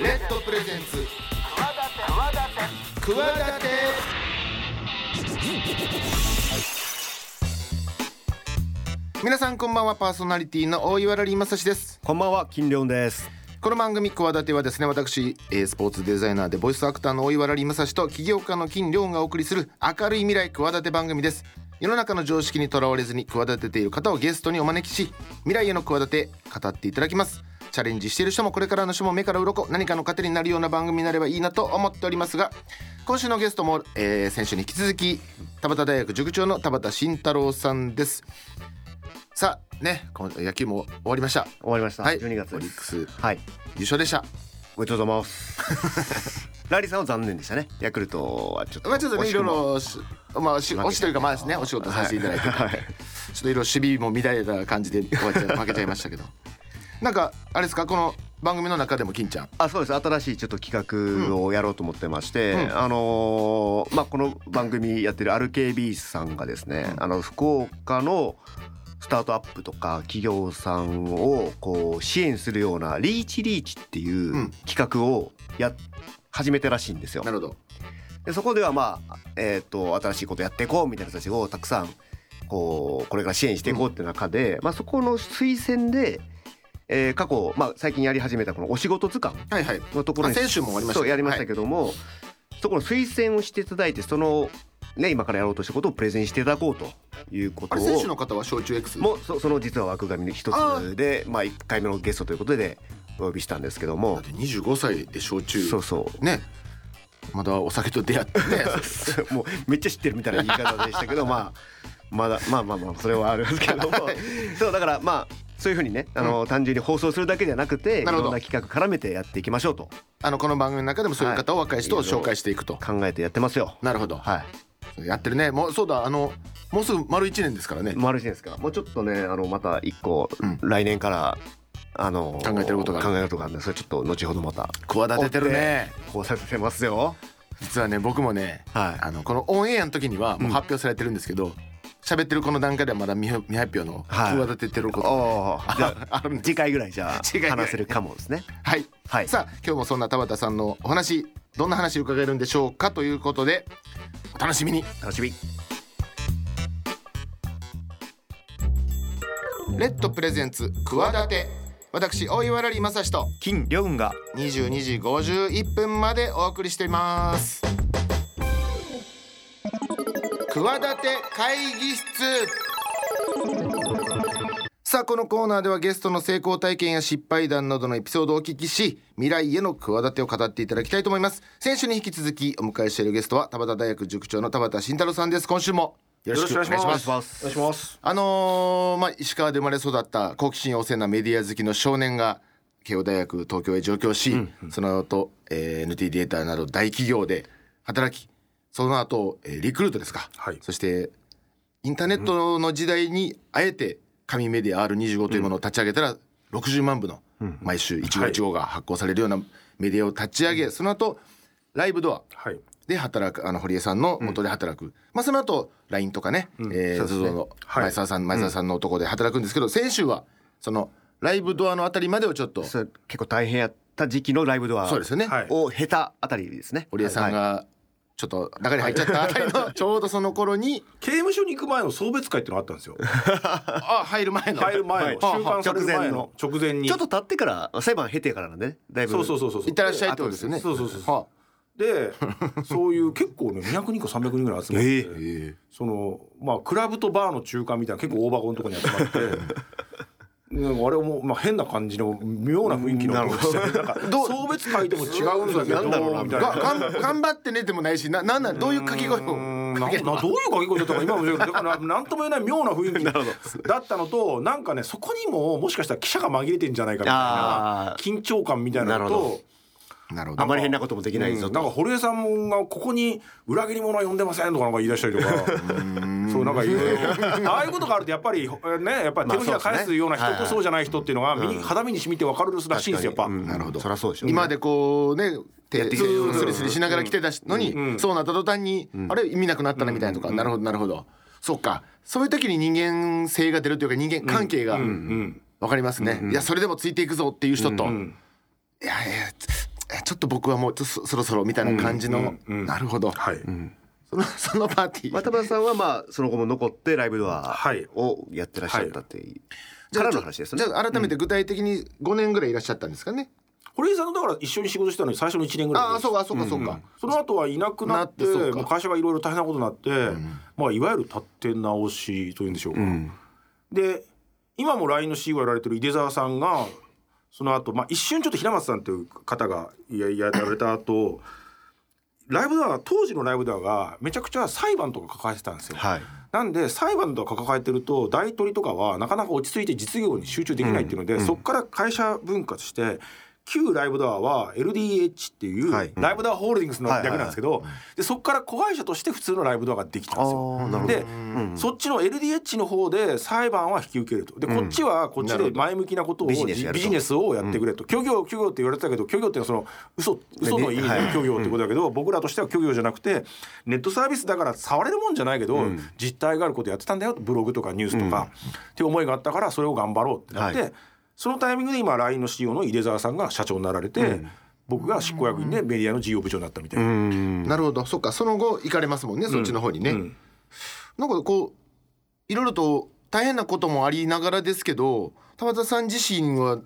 レッドプレゼンツ。企て皆さんこんばんはパーソナリティの大岩良正史です。こんばんは金良です。この番組「企て」はですね私、えースポーツデザイナーでボイスアクターの大岩良正史と起業家の金良がお送りする明るい未来企て番組です世の中の常識にとらわれずに企てている方をゲストにお招きし未来への企て語っていただきます。チャレンジしている人もこれからの人も目から鱗何かの糧になるような番組になればいいなと思っておりますが今週のゲストも、えー先週に引き続き田端大学塾長の田端慎太郎さんです。さあねこの野球も終わりました。終わりました、はい。12月オリックス。はい。優勝でしたおめでとうございます。ラリーさんは残念でしたね。ヤクルトはちょっとまあちょっとねいろいろしまあし負け押しというかまあですねお仕事させていただいて、はい。ちょっといろいろ守備も乱れた感じで終わっちゃ負けちゃいましたけど。なんかあれですかこの番組の中でも金ちゃん。あそうです。新しいちょっと企画をやろうと思ってまして、うん。あのーまあこの番組やってる RKB さんがですね、うん。あの福岡のスタートアップとか企業さんをこう支援するようなリーチリーチっていううん。企画をや始めてらしいんですよ。な。るほど。でそこではまあ、えー、と新しいことやっていこうみたいな人たちをたくさんこうこれから支援していこうって中で、まあ、そこの推薦で、えー過去、まあ、最近やり始めたこのお仕事図鑑はいはい。のところにあ先週も終わりました。そうやりましたけども、そこの推薦をしていただいてその、ね、今からやろうとしたことをプレゼンしていただこうということを。選手の方は焼酎 X もうそその実は枠組みの一つでまあ、1回目のゲストということでお呼びしたんですけどだもって25歳で焼酎そうそう。ね。まだお酒と出会って。ね もうめっちゃ知ってるみたいな言い方でしたけど まあまだまあまあまあそれはあるんですけども。そうだからまあそういうふうにねあの、単純に放送するだけじゃなくていろんな企画絡めてやっていきましょうと。あのこの番組の中でもそういう方を若い人を紹介していくと。考えてやってますよ。なるほど。はいやってるね。もうそうだあのもうすぐ丸1年ですからね。丸一年ですか。もうちょっとねあのまた一個、うん。来年からあの考えてることが考えてることがあるんでそれちょっと後ほどまた企ててるね。こうさせてますよ。実はね僕もねはい。あのこのオンエアの時にはもう発表されてるんですけど喋ってるこの段階ではまだ未未発表のはい。企ててることおー。じゃあ次回ぐらいじゃあ話せるかもですね。はい。はい。さあ今日もそんな田畑さんのお話どんな話伺えるんでしょうかということでお楽しみに。楽しみ。レッドプレゼンツ企て。私大岩良正史と。金良雲が。22時51分までお送りしています。企て会議室さあこのコーナーではゲストの成功体験や失敗談などのエピソードをお聞きし未来への企てを語っていただきたいと思います。先週に引き続きお迎えしているゲストは田端大学塾長の田畑慎太郎さんです。今週もよろしくお願いします。お願いします。お願いします。あのーまあ、石川で生まれ育った好奇心旺盛なメディア好きの少年が慶応大学東京へ上京し、その後、えー NT データなど大企業で働きその後、えーリクルートですか、はい。そしてインターネットの時代にあえて紙メディア R25 というものを立ち上げたら60万部の毎週一号一号が発行されるようなメディアを立ち上げ、その後ライブドアはい。で働くあの堀江さんの元で働く、まあその後 LINE とかね、うですね。ZOZO のはい。前澤さん、前澤さんのとこで働くんですけど、先週はそのライブドアのあたりまでをちょっと結構大変やった時期のライブドアそうですよね、はい。を経たあたりですね。堀江さんはい。がちょっと中に入っちゃった あたりのちょうどその頃に刑務所に行く前の送別会っていうのがあったんですよ。あ入る前の入る前の、はい収監される前の直前に。ちょっと経ってから裁判経てからなんでねだいぶそうそうそうそう。行ってらっしゃいってことですよねそうそうそうそう。はで、そういう結構ね200人か300人ぐらい集まって、えあえそのまあクラブとバーの中間みたいな結構大箱のところに集まって。なんかあれもまあ変な感じの妙な雰囲気の音がして、なんか送別会でも違うんだけどなんだろうなみたいな。頑張ってねでもないしななんなん。どういう掛け声を？うーんななどういう掛け声だったか今もだからなんとも言えない妙な雰囲気だったのとなんかねそこにももしかしたら記者が紛れてんじゃないかみたいな緊張感みたいなのとなるほど。あまり変なこともできないぞと。うん。なんか堀江さんがここに裏切り者は呼んでませんとかなんか言い出したりとか。そうなんかいろいろああいうことがあるとやっぱりねやっぱり手のひら返すような人とそうじゃない人っていうのが身に肌身に染みて分かるらしいんですよやっぱ。なるほど。そりゃそうでしょ今までこうね手やってきてススリスリしながら来てたのに、うん。そうなった途端に、あれ意味なくなったなみたいなとか、なるほどなるほど。そうか。そういう時に人間性が出るというか人間関係がうん。分かりますね、いやそれでもついていくぞっていう人と、んいやいやつちょっと僕はもうちょっとそそろそろみたいな感じの、うんうんうん。なるほど、はい、その そのパーティー、まあ田村さんはまあその後も残ってライブドアはい。をやってらっしゃったっていう、からの話ですね。じゃあ改めて具体的に5年ぐらいいらっしゃったんですかね、堀江さんとだから一緒に仕事してたのに最初の1年ぐらいです。ああそうかそうかそうか、その後はいなくなってもう会社がいろいろ大変なことになって、まあ、いわゆる立て直しというんでしょうか、で今も LINE の CEO をやられてる井出沢さんがその後、まあ一瞬ちょっと平松さんという方がややられた後ライブドア当時のライブドアがめちゃくちゃ裁判とか抱えてたんですよ。はいなんで裁判とか抱えてると大取りとかはなかなか落ち着いて実業に集中できないっていうので、そこから会社分割して旧ライブドアは LDH っていうはい。ライブドアホールディングスの略なんですけど、でそこから子会社として普通のライブドアができたんですよ。で、そっちの LDH の方で裁判は引き受けると。でこっちはこっちで前向きなことをビジネスやると。ビジネスをやってくれと、虚業虚業って言われてたけど虚業っていうのはその嘘嘘の意味ではい虚業ってことだけど、僕らとしては虚業じゃなくてネットサービスだから触れるもんじゃないけど、実態があることやってたんだよ。ブログとかニュースとか、っていう思いがあったからそれを頑張ろうってなって、はいそのタイミングで今 LINE の CEO の井出沢さんが社長になられて、僕が執行役員でメディアの事業部長になったみたいな。なるほど。そっかその後行かれますもんね、そっちの方にね、うん。なんかこういろいろと大変なこともありながらですけど田畑さん自身は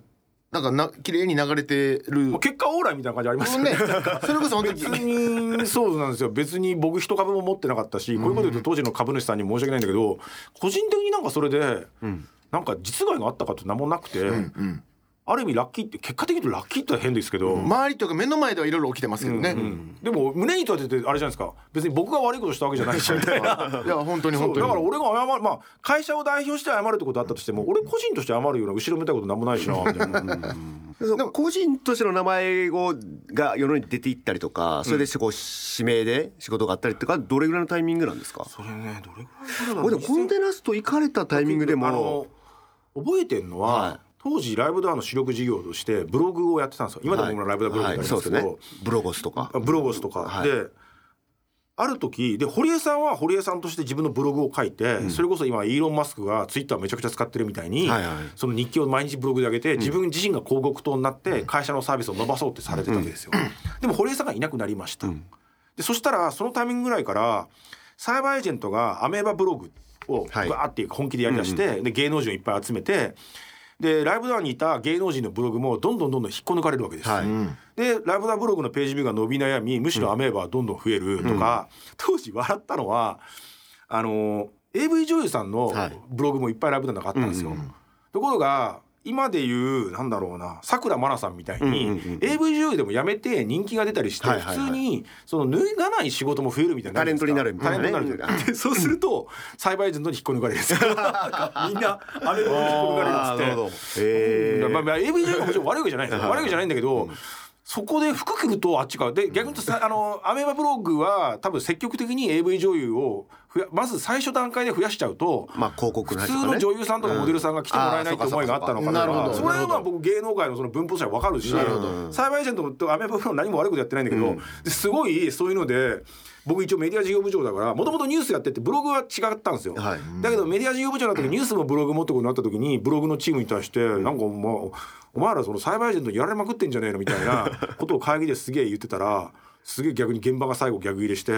なんかな綺麗に流れてる。もう結果オーライみたいな感じありますよね。ね。それこそ本当別ににそうなんですよ。別に僕一株も持ってなかったし、こういうこと言うと当時の株主さんに申し訳ないんだけど個人的になんかそれで、なんか実害があったかって何もなくて、ある意味ラッキーって結果的に言うとラッキーって変ですけど、周りとか目の前ではいろいろ起きてますけどね、でも胸に立ててあれじゃないですか。別に僕が悪いことしたわけじゃないしみたいな。いや本当に本当に。だから俺が謝るまあ会社を代表して謝るってことあったとしても俺個人として謝るような後ろめたいことなんもないしなみたいな。でも個人としての名前をが世の中に出ていったりとかそれでこう指名で仕事があったりとかどれぐらいのタイミングなんですか？それねどれぐらいこれでもコンテナスト行かれたタイミングであもの覚えてるのは、はい。当時ライブドアの主力事業としてブログをやってたんですよ。今でもライブドアブログってありますけど、はいそうですね。ブロゴスとか。あブロゴスとか、はい。である時で堀江さんは堀江さんとして自分のブログを書いて、それこそ今イーロン・マスクがツイッターめちゃくちゃ使ってるみたいに、はいはいその日記を毎日ブログで上げて自分自身が広告塔になって会社のサービスを伸ばそうってされてたわけですよ。でも堀江さんがいなくなりました。でそしたらそのタイミングぐらいからサイバーエージェントがアメーバブログをバはい。ーって本気でやりだして、で芸能人をいっぱい集めてでライブドアにいた芸能人のブログもどんどんどんどん引っこ抜かれるわけです。はい。でライブドアブログのページビューが伸び悩みむしろアメーバはどんどん増えるとか、当時笑ったのはあの AV 女優さんのはい。ブログもいっぱいライブドアの中あったんですよ。ところが今でいうなんだろうなさくらまなさんみたいに、うんうんうん AV 女優でも辞めて人気が出たりして、はいはいはい。普通にその脱がない仕事も増えるみたいなタレントになるみたタいな。ねレントになるみたいなでそうするとサイバーエージェントに引っこ抜かれるんですよ。みんなアメーバに引っこ抜かれるっつってあー。まあまあ AV 女優がもちろん悪いわけじゃないですよ。悪いわけじゃないんだけど、そこで服着るとあっちかで逆に言うとさあのアメーバブログは多分積極的に AV 女優をまず最初段階で増やしちゃうとまあ広告の普通の女優さんとかモデルさんが来てもらえないって思いがあったのかな。とかそれは僕芸能界のその分布としては分かるしサイバーエージェントとアメーバブログ何も悪いことやってないんだけどですごいそういうので僕一応メディア事業部長だからもともとニュースやっててブログは違ったんですよ、はい。だけどメディア事業部長になった時ニュースもブログもってことになった時にブログのチームに対してなんかもうお前らそのサイバーエージェントにやられまくってんじゃねえのみたいな ことを会議ですげえ言ってたらすげえ逆に現場が最後逆入れして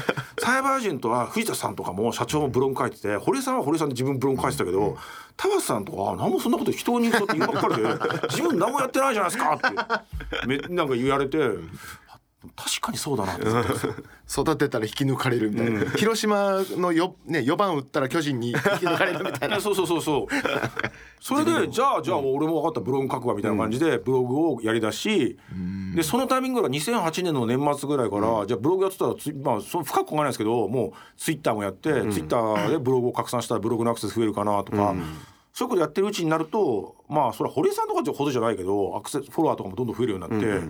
サイバーエージェントは藤田さんとかも社長もブログ書いてて堀江さんは堀江さんで自分ブログ書いてたけど田畑さんとかは何もそんなこと人に言うばっかりで自分何もやってないじゃないですかってめなん。か言われて確かにそうだなって思ったんですよ。育てたら引き抜かれるみたいな、広島のよ、ね、4番打ったら巨人に引き抜かれるみたいな。そうそうそうそう。それで じゃあじゃあ俺も分かったブログ書くわみたいな感じでブログをやりだし、でそのタイミングが2008年の年末ぐらいから、じゃあブログやってたらつ、まあ、その深く考えないですけどもうツイッターもやって、ツイッターでブログを拡散したらブログのアクセス増えるかなとか。そういうことやってるうちになるとまあそれは堀江さんとかほどじゃないけどアクセスフォロワーとかもどんどん増えるようになって、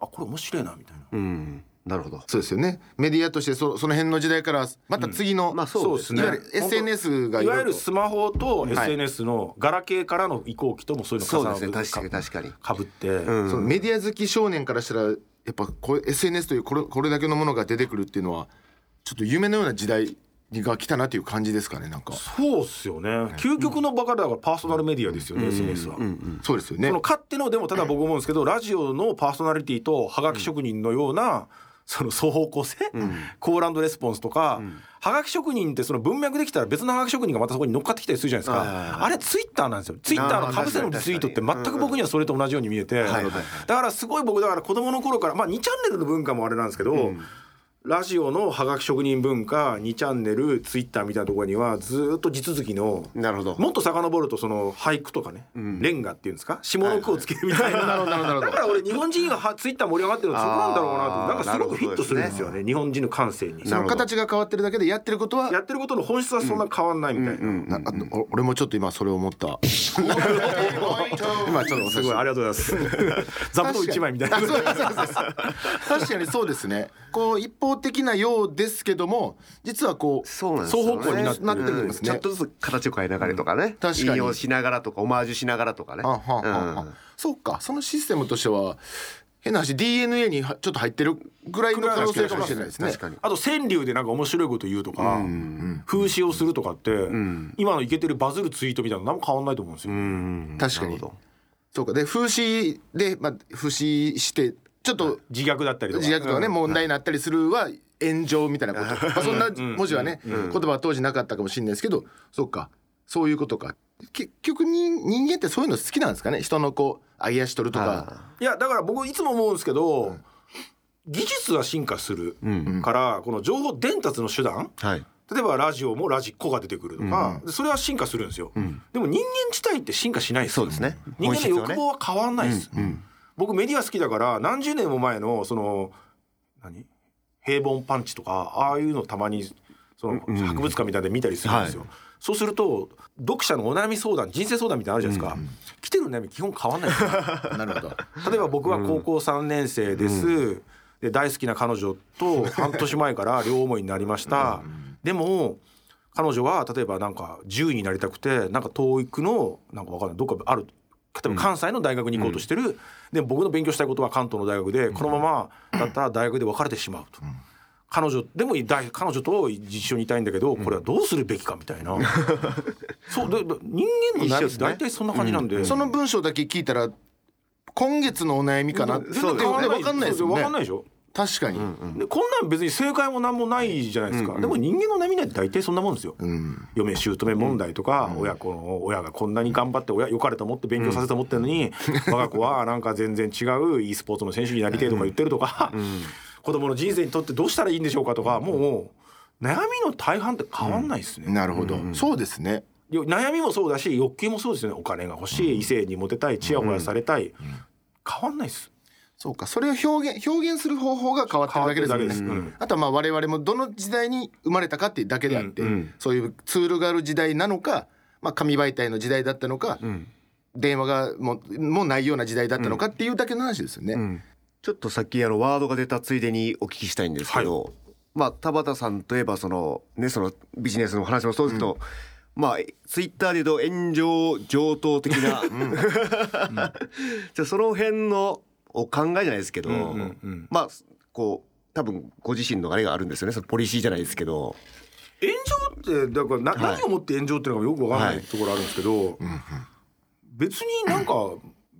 あこれ面白いなみたいな。うん。なるほど。そうですよね。メディアとしてそその辺の時代からまた次の、まあそうですね。いわゆる SNS がいわゆるとスマホと SNS のガラケーからの移行期ともそういうのそう重なるですね。確かに確かに。かぶって、うん。そのメディア好き少年からしたらやっぱこう SNS というこれこれだけのものが出てくるっていうのはちょっと夢のような時代が来たなという感じですかねなんか。そうっすよね。究極のバカだからパーソナルメディアですよね、SNS は。そうですよね。その勝手のでもただ僕思うんですけどラジオのパーソナリティとはがき職人のような、その双方向性、コールレスポンスとか、はがき職人ってその文脈できたら別のはがき職人がまたそこに乗っかってきたりするじゃないですはいはいはい。かあれツイッターなんですよ。ツイッターのかぶせのリツイートって全く僕にはそれと同じように見えて。はいはいだからすごい僕だから子供の頃からまあ2チャンネルの文化もあれなんですけど、ラジオのはがき職人文化2チャンネルツイッターみたいなところにはずっと地続きのなるほど。もっと遡るとその俳句とかね、レンガっていうんですか？下の句をつけるみたいな、だから俺日本人がはツイッター盛り上がってるのそこなんだろうなとなんかすごくフィットするんですよね日本人の感性に。その形が変わってるだけでやってることはやってることの本質はそんな変わんないみたいな、なあお俺もちょっと今それを思った。今ちょっとすごいありがとうございます。座布団一枚みたいな。確かにそうですね。こう一方的なようですけども実はこうそうなんですよ、ね、双方向になってるんですね。ちょっとずつ形を変えながらとかね、確かに。引用しながらとかオマージュしながらとかね。そうか。そのシステムとしては変な話 DNA にはちょっと入ってるぐらいの可能性かもしれないですね。確かに。あと川柳でなんか面白いこと言うとか、風刺をするとかって、今のイケてるバズるツイートみたいなの何も変わんないと思うんですよ、うん。確かに。そうか。で風刺で、まあ、風刺してちょっと自虐だったりとか。自虐とかねうん。問題になったりするは炎上みたいなこと、まあ、そんな文字はね言葉は当時なかったかもしれないですけどそうか。そういうことか。結局人人間ってそういうの好きなんですかね？人のこう揚げ足取るとか。いやだから僕いつも思うんですけど、技術は進化するから、この情報伝達の手段。はい。例えばラジオもラジコが出てくるとか、それは進化するんですよ、でも人間自体って進化しないですよ。そうですね。人間の欲望は変わんないです、僕メディア好きだから何十年も前のその何？平凡パンチとかああいうのたまにその博物館みたいで見たりするんですよ、はい。そうすると読者のお悩み相談人生相談みたいなのあるじゃないですか、来てる悩み基本変わんないですよ。なるほど。例えば僕は高校3年生です、で大好きな彼女と 半年前から両思いになりました、でも彼女は例えばなんか獣医になりたくてなんか TOEIC のなんかわかんないどっかある例えば関西の大学に行こうとしてる、で僕の勉強したいことは関東の大学でこのままだったら大学で別れてしまうと。彼女でも大彼女と一緒にいたいんだけどこれはどうするべきかみたいな、そうでで人間の悩みって大体そんな感じなんで、その文章だけ聞いたら今月のお悩みかなって分かんないですよ分ね。かんないでしょ確かに、でこんなん別に正解も何もないじゃないですか、でも人間の悩みなんて大体そんなもんですよ、うん。嫁姑問題とか、親子の親がこんなに頑張って親良かれと思って勉強させてと思ってるのに、我が子はなんか全然違う e スポーツの選手になりてえとか言ってるとか、子供の人生にとってどうしたらいいんでしょうかとかもう悩みの大半って変わんないですね、なるほど、そうですね。よ悩みもそうだし欲求もそうですよね。お金が欲しい、異性にモテたいちやほやされたい、変わんないですそうか。それを表現表現する方法が変わってるだけですよね、変わってるだけです。あとはまあ我々もどの時代に生まれたかっていうだけであって、そういうツールがある時代なのか、まあ、紙媒体の時代だったのか、電話がもうもうないような時代だったのかっていうだけの話ですよね。ちょっとさっきあのワードが出たついでにお聞きしたいんですけど、まあ田畑さんといえばそのねそのビジネスの話もそうですけど、まあツイッターで言うと炎上上等的な、じゃあその辺のお考えじゃないですけど、まあこう多分ご自身のあれがあるんですよね。そのポリシーじゃないですけど。炎上ってだからな、はい。何をもって炎上っていうのがよくわかんなはいいところあるんですけど、別になんか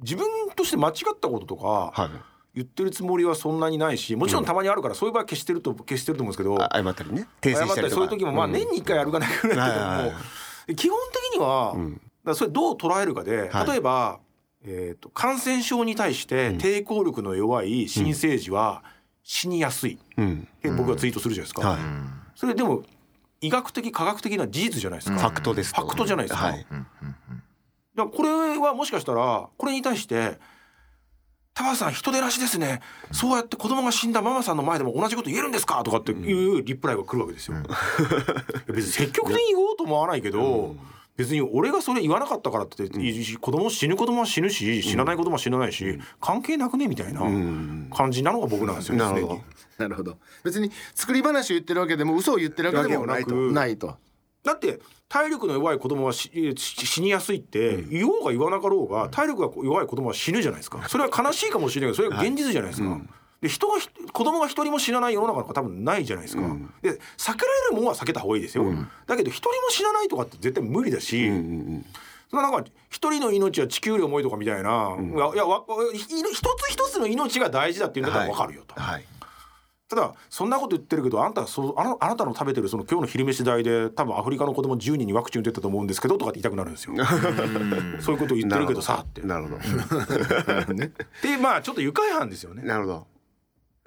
自分として間違ったこととかはい。言ってるつもりはそんなにないしもちろんたまにあるからそういう場合は消してると消してると思うんですけど、あ謝ったりね。訂正したたりとか。りそういう時もまあ年に1回あるかないぐらいだけども、はいはいは基本的には、だからそれどう捉えるかで、はい。例えば、えー、と感染症に対して抵抗力の弱い新生児は死にやすい、うん僕がツイートするじゃないですか。はいそれでも医学的科学的な事実じゃないですか。ファクトですとファクトじゃないですか。はいだこれはもしかしたらこれに対して「田畑さん人でなしですねそうやって子供が死んだママさんの前でも同じこと言えるんですか?」とかっていうリプライが来るわけですよ。別に積極的に言おうと思わないけど、別に俺がそれ言わなかったからって子供死ぬ子供は死ぬし死なない子供は死なないし関係なくねみたいな感じなのが僕なんですよね。なるほど。なるほど。別に作り話を言ってるわけでも嘘を言ってるわけでもなくわけでもないと。だって体力の弱い子供は死にやすいって言おうが言わなかろうが体力が弱い子供は死ぬじゃないですか。それは悲しいかもしれないけどそれは現実じゃないですか、で人がひ子供が一人も死なない世の中なんか多分ないじゃないですか、うん。で避けられるものは避けた方がいいですよ、だけど一人も死なないとかって絶対無理だし、うんうんそのなんか一人の命は地球より重いとかみたいな、いやいや一つ一つの命が大事だっていうんだったら分かるよと、はい。ただそんなこと言ってるけどあんたそうあのあなたの食べてるその今日の昼飯代で多分アフリカの子供10人にワクチン打ってたと思うんですけどとかって言いたくなるんですよ。そういうこと言ってるけどさって。なるほど。ねでまあちょっと愉快犯ですよね。なるほど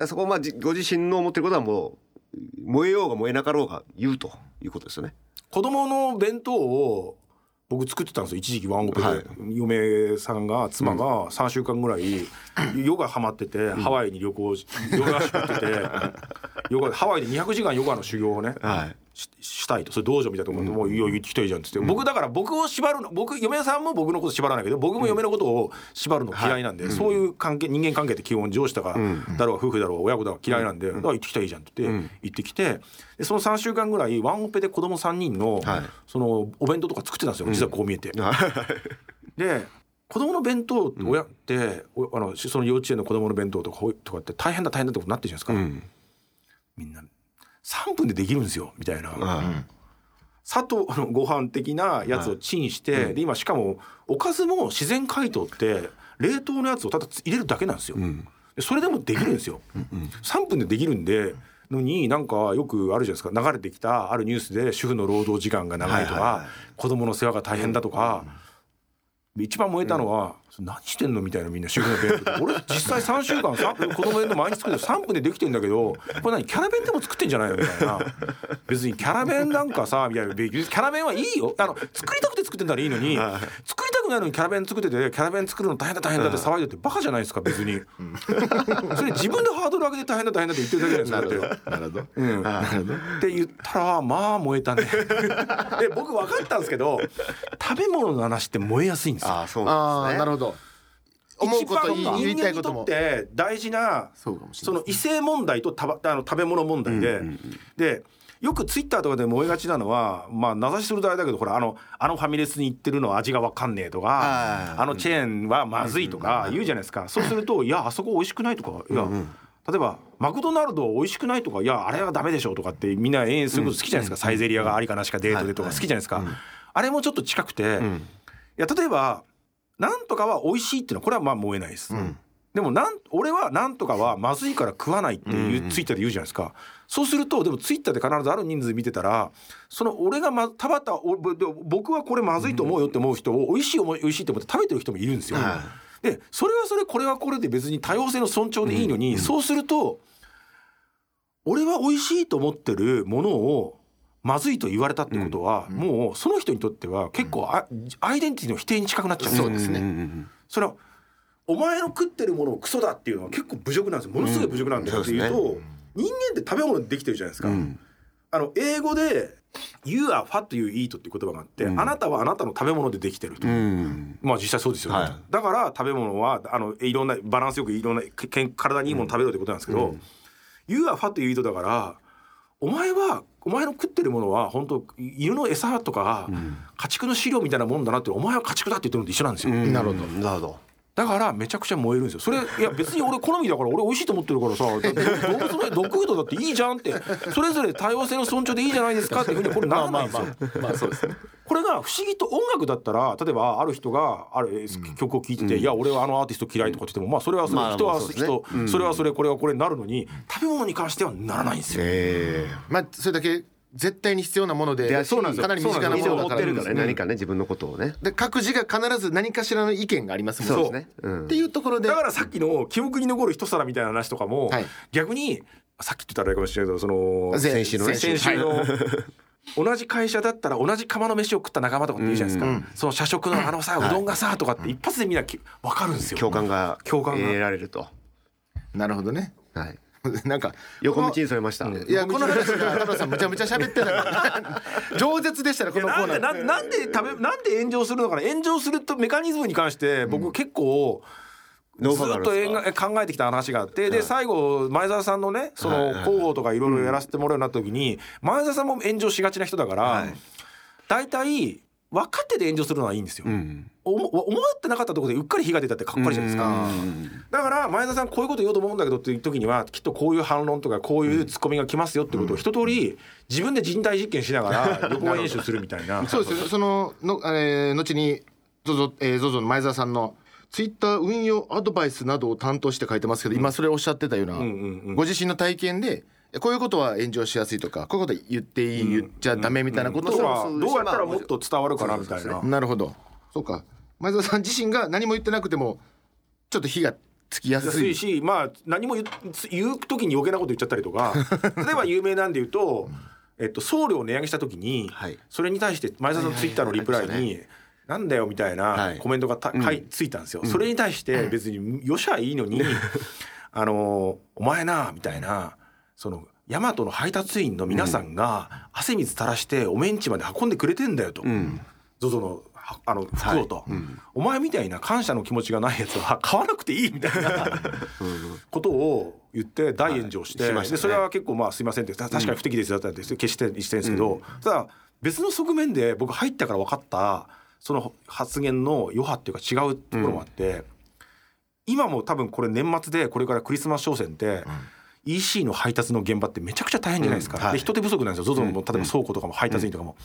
そこをまあじご自身の思ってることはもう燃えようが燃えなかろうが言うということですよね。子供の弁当を僕作ってたんですよ。一時期ワンオペで、はい。嫁さんが妻が3週間ぐらいヨガハマってて、ハワイに旅行しヨガしくっててヨガハワイで200時間ヨガの修行をね、はいししたいと。それ道場みたいなところで、もういいよ行ってきたらいいじゃんっつって、僕だから僕を縛るの僕嫁さんも僕のこと縛らないけど僕も嫁のことを縛るの嫌いなんで、そういう関係人間関係って基本上司だかだろうが夫婦だろうが親子だろうが嫌いなんで、だから行ってきたらいいじゃんって言って、行ってきてでその3週間ぐらいワンオペで子供3人の、はい。そのお弁当とか作ってたんですよ実はこう見えて。で子供の弁当親って、おあのその幼稚園の子供の弁当とかとかって大変だ大変だってことになってるじゃないですか、うん。みんな3分でできるんですよみたいな。あ砂糖のご飯的なやつをチンして、で今しかもおかずも自然解凍って冷凍のやつをただ入れるだけなんですよ。でそれでもできるんですよ。3分でできるんでのになんかよくあるじゃないですか流れてきたあるニュースで主婦の労働時間が長いとか、はいはいはい子供の世話が大変だとか。一番燃えたのは、何してんのみたいなみんな主婦の弁当俺実際3週間さ 子供弁当毎日作って3分でできてんだけどこれ何キャラ弁でも作ってんじゃないのみたいな。別にキャラ弁なんかさみたいなキャラ弁はいいよ。あの作りたくて作ってんだらいいのに作りたくないのにキャラ弁作っててキャラ弁作るの大変だ大変だって騒いでてバカじゃないですか別に。それ自分でハードル上げて大変だ大変だって言ってるだけじゃないですかって。なるほど。うん、って言ったらまあ燃えたね。で僕分かったんですけど食べ物の話って燃えやすいんですよ。あそうなんですね。なるほど。思うこと人間にとって大事なそうかもしれそないの異性問題とたばあの食べ物問題で、でよくツイッターとかで燃えがちなのはまあ名指しするとあれだけどほらあのあのファミレスに行ってるの味が分かんねえとかはい。あのチェーンはまずいとか言うじゃないですか。そうするといやあそこ美味しくないとかいや例えばマクドナルド美味しくないとかいやあれはダメでしょとかってみんな永遠すること好きじゃないですか。サイゼリアがありかなしかデートでとか好きじゃないですか。あれもちょっと近くていや例えばなんとかは美味しいっていうのはこれはまあ燃えないです。でもなん俺はなんとかはまずいから食わないっていうツイッターで言うじゃないですか。そうするとでもツイッターで必ずある人数見てたらその俺がま田畑おぼで僕はこれまずいと思うよって思う人を美味しい思い美味しいって思って食べてる人もいるんですよ。はでそれはそれこれはこれで別に多様性の尊重でいいのに、そうすると俺は美味しいと思ってるものをまずいと言われたってことは、もうその人にとっては結構あアイデンティティの否定に近くなっちゃうんですよ。そうですね。うんうん。それはお前の食ってるものをクソだっていうのは結構侮辱なんですよ。ものすごい侮辱なんだよっていうと、うん。人間って食べ物でできてるじゃないですか、ん。あの英語で「You are fat you eat」っていう言葉があって、あなたはあなたの食べ物でできてると、うん。うんまあ実際そうですよね、はい。だから食べ物はあのいろんなバランスよくいろんなけけん体にいいもの食べろってことなんですけど「You are fat you eat」だからお前はお前の食ってるものは本当犬の餌とか、家畜の飼料みたいなもんだなってお前は家畜だって言ってるのと一緒なんですよ、うん。なるほどなるほどだからめちゃくちゃ燃えるんですよ。それいや別に俺好みだから俺美味しいと思ってるからさ動物のドッグフードだっていいじゃんって。それぞれ多様性の尊重でいいじゃないですかっていうふうにこれならないんですよ。まあそうです。ねこれが不思議と音楽だったら例えばある人がある曲を聴いてて、いや俺はあのアーティスト嫌いとかって言ってもまあそれはそれ、まあ人は人、うん。それはそれこれはこれになるのに食べ物に関してはならないんですよ。えまあそれだけ絶対に必要なものでえそうなんですよ。かなり身近なものだから。持ってるからねうん。何かね自分のことをね。で各自が必ず何かしらの意見がありますもんそうですね。うん。っていうところで。だからさっきの記憶に残る一皿みたいな話とかも、はい。逆にさっきって言ったらあれかもしれないけどその前先週のね。先週の同じ会社だったら同じ釜の飯を食った仲間とかって言うじゃないですか、うんその社食のあのさうどんがさとかって一発でみんなき分かるんですよ。共感が共感が。得られると。なるほどね。はい なんか横道にそれました。いやこの話が太郎さんむちゃむちゃ喋ってたから饒舌でしたねこのコなんでーナー。なん。なんで食べなんで炎上するのかな。炎上するとメカニズムに関して僕結構、ずっと考えてきた話があってで最後前澤さんのねその広報とかいろいろやらせてもらうようになった時に前澤さんも炎上しがちな人だからはい。大体分かってて炎上するのはいいんですよ。うん。思思ってなかったところでうっかり火が出たってかっこ悪いじゃないですか。うん。だから前田さんこういうこと言おうと思うんだけどっていう時にはきっとこういう反論とかこういうツッコミが来ますよってことを一通り自分で人体実験しながら予行演習するみたいな。そうですよそのの、えー後に ZOZO、えー、の前澤さんのツイッター運用アドバイスなどを担当して書いてますけど、今それおっしゃってたような、ご自身の体験でこういうことは炎上しやすいとかこういうことは言っていい、言っちゃダメみたいなことを、とか。どうやったらもっと伝わるかなみたいな。なるほど。そうか。前澤さん自身が何も言ってなくてもちょっと火がつきやすい。し、まあ何も言う言う時に余計なこと言っちゃったりとか。例えば有名なんで言うと、えっと、送料を値上げした時に、はい。それに対して前澤さんのツイッターのリプライはいはいに「なんだよ」みたいはない。コメントがた、うん。かいついたんですよ。それに対して別によしはいいのに「あのお前な」みたいなその大和の配達員の皆さんが汗水垂らしておメンチまで運んでくれてんだよと。うん。ZOZO のはあの服をと、お前みたいな感謝の気持ちがないやつは買わなくていいみたいな ことを言って大炎上して、はいしね。でそれは結構まあすいませんってた確かに不適切だったんです決してしてるんですけど、ただ別の側面で僕入ったから分かったその発言の余波っていうか違うところもあって、今も多分これ年末でこれからクリスマス商戦って、EC の配達の現場ってめちゃくちゃ大変じゃないですか、うん。はい。で人手不足なんですよ。ZOZO の例えば倉庫とかも配達員とかも、